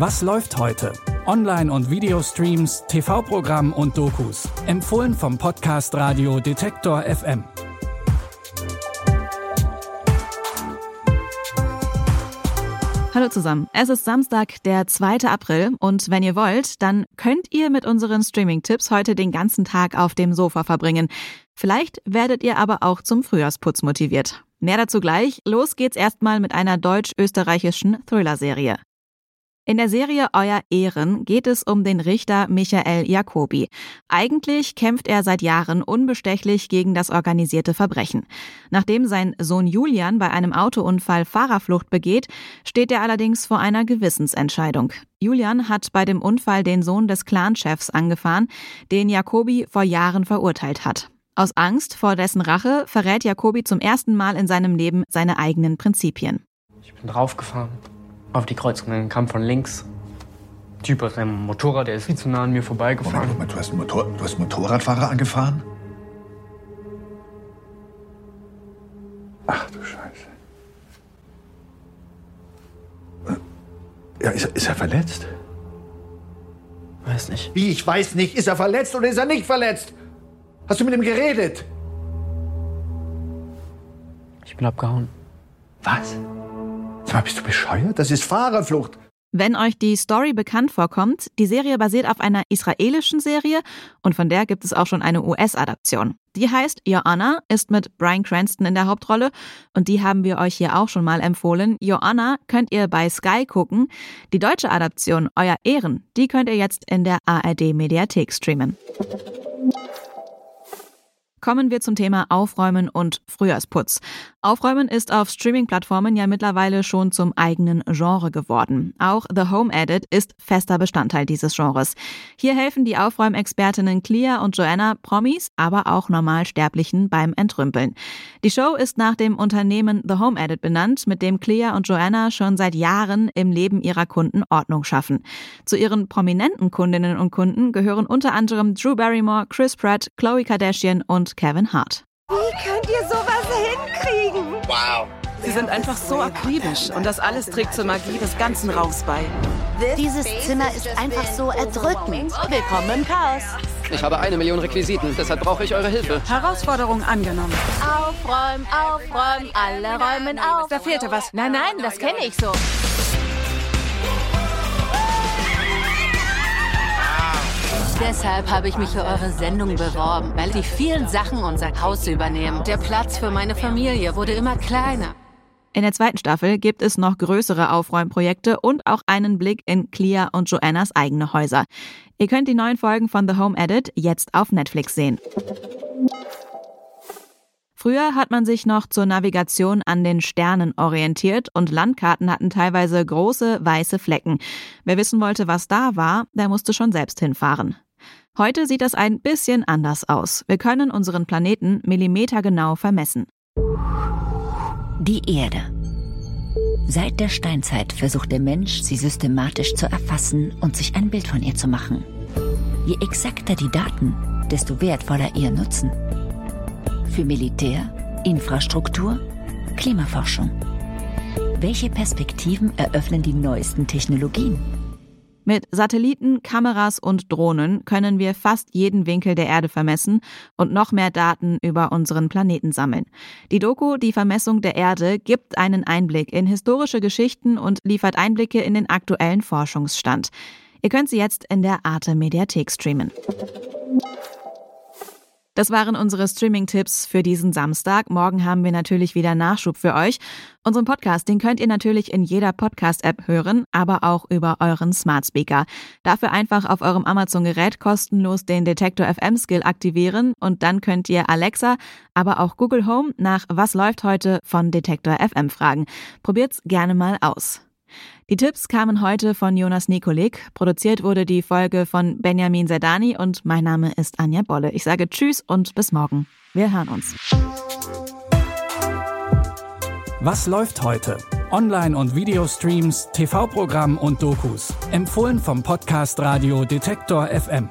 Was läuft heute? Online- und Videostreams, TV-Programm und Dokus. Empfohlen vom Podcast Radio Detektor FM. Hallo zusammen. Es ist Samstag, der 2. April und wenn ihr wollt, dann könnt ihr mit unseren Streaming-Tipps heute den ganzen Tag auf dem Sofa verbringen. Vielleicht werdet ihr aber auch zum Frühjahrsputz motiviert. Mehr dazu gleich. Los geht's erstmal mit einer deutsch-österreichischen Thriller-Serie. In der Serie Euer Ehren geht es um den Richter Michael Jacobi. Eigentlich kämpft er seit Jahren unbestechlich gegen das organisierte Verbrechen. Nachdem sein Sohn Julian bei einem Autounfall Fahrerflucht begeht, steht er allerdings vor einer Gewissensentscheidung. Julian hat bei dem Unfall den Sohn des Clanchefs angefahren, den Jacobi vor Jahren verurteilt hat. Aus Angst vor dessen Rache verrät Jacobi zum ersten Mal in seinem Leben seine eigenen Prinzipien. Ich bin draufgefahren auf die Kreuzung. Dann kam von links Typ aus einem Motorrad, der ist viel zu nah an mir vorbeigefahren. Moment, Moment, du hast einen, Motor du hast einen Motorradfahrer angefahren? Ach du Scheiße. Ja, ist, er- ist er verletzt? Weiß nicht. Wie, ich weiß nicht. Ist er verletzt oder ist er nicht verletzt? Hast du mit ihm geredet? Ich bin abgehauen. Was? Sag bist du bescheuert? Das ist Fahrerflucht. Wenn euch die Story bekannt vorkommt, die Serie basiert auf einer israelischen Serie und von der gibt es auch schon eine US-Adaption. Die heißt Honor, ist mit Bryan Cranston in der Hauptrolle und die haben wir euch hier auch schon mal empfohlen. Honor könnt ihr bei Sky gucken. Die deutsche Adaption Euer Ehren, die könnt ihr jetzt in der ARD Mediathek streamen. Kommen wir zum Thema Aufräumen und Frühjahrsputz. Aufräumen ist auf Streaming-Plattformen ja mittlerweile schon zum eigenen Genre geworden. Auch The Home Edit ist fester Bestandteil dieses Genres. Hier helfen die Aufräumexpertinnen Clea und Joanna Promis, aber auch Normalsterblichen beim Entrümpeln. Die Show ist nach dem Unternehmen The Home Edit benannt, mit dem Clea und Joanna schon seit Jahren im Leben ihrer Kunden Ordnung schaffen. Zu ihren prominenten Kundinnen und Kunden gehören unter anderem Drew Barrymore, Chris Pratt, Khloe Kardashian und Kevin Hart. Wie könnt ihr sowas hinkriegen? Sie sind einfach so akribisch und das alles trägt zur Magie des ganzen Raums bei. Dieses Zimmer ist einfach so erdrückend. Willkommen im Chaos. Ich habe eine Million Requisiten, deshalb brauche ich eure Hilfe. Herausforderung angenommen. Aufräumen, aufräumen, alle räumen auf. Da fehlte was. Nein, nein, das kenne ich so. Deshalb habe ich mich für eure Sendung beworben, weil die vielen Sachen unser Haus übernehmen. Der Platz für meine Familie wurde immer kleiner. In der zweiten Staffel gibt es noch größere Aufräumprojekte und auch einen Blick in Clea und Joannas eigene Häuser. Ihr könnt die neuen Folgen von The Home Edit jetzt auf Netflix sehen. Früher hat man sich noch zur Navigation an den Sternen orientiert und Landkarten hatten teilweise große weiße Flecken. Wer wissen wollte, was da war, der musste schon selbst hinfahren. Heute sieht das ein bisschen anders aus. Wir können unseren Planeten millimetergenau vermessen. Die Erde. Seit der Steinzeit versucht der Mensch, sie systematisch zu erfassen und sich ein Bild von ihr zu machen. Je exakter die Daten, desto wertvoller ihr Nutzen. Für Militär, Infrastruktur, Klimaforschung. Welche Perspektiven eröffnen die neuesten Technologien? Mit Satelliten, Kameras und Drohnen können wir fast jeden Winkel der Erde vermessen und noch mehr Daten über unseren Planeten sammeln. Die Doku Die Vermessung der Erde gibt einen Einblick in historische Geschichten und liefert Einblicke in den aktuellen Forschungsstand. Ihr könnt sie jetzt in der Arte Mediathek streamen. Das waren unsere Streaming-Tipps für diesen Samstag. Morgen haben wir natürlich wieder Nachschub für euch. Unseren Podcast, den könnt ihr natürlich in jeder Podcast-App hören, aber auch über euren Smart Speaker. Dafür einfach auf eurem Amazon-Gerät kostenlos den Detektor FM-Skill aktivieren und dann könnt ihr Alexa, aber auch Google Home nach Was läuft heute von Detektor FM fragen. Probiert's gerne mal aus. Die Tipps kamen heute von Jonas Nikolik. Produziert wurde die Folge von Benjamin Sedani und mein Name ist Anja Bolle. Ich sage Tschüss und bis morgen. Wir hören uns. Was läuft heute? Online- und Videostreams, TV-Programm und Dokus. Empfohlen vom Podcast Radio Detektor FM.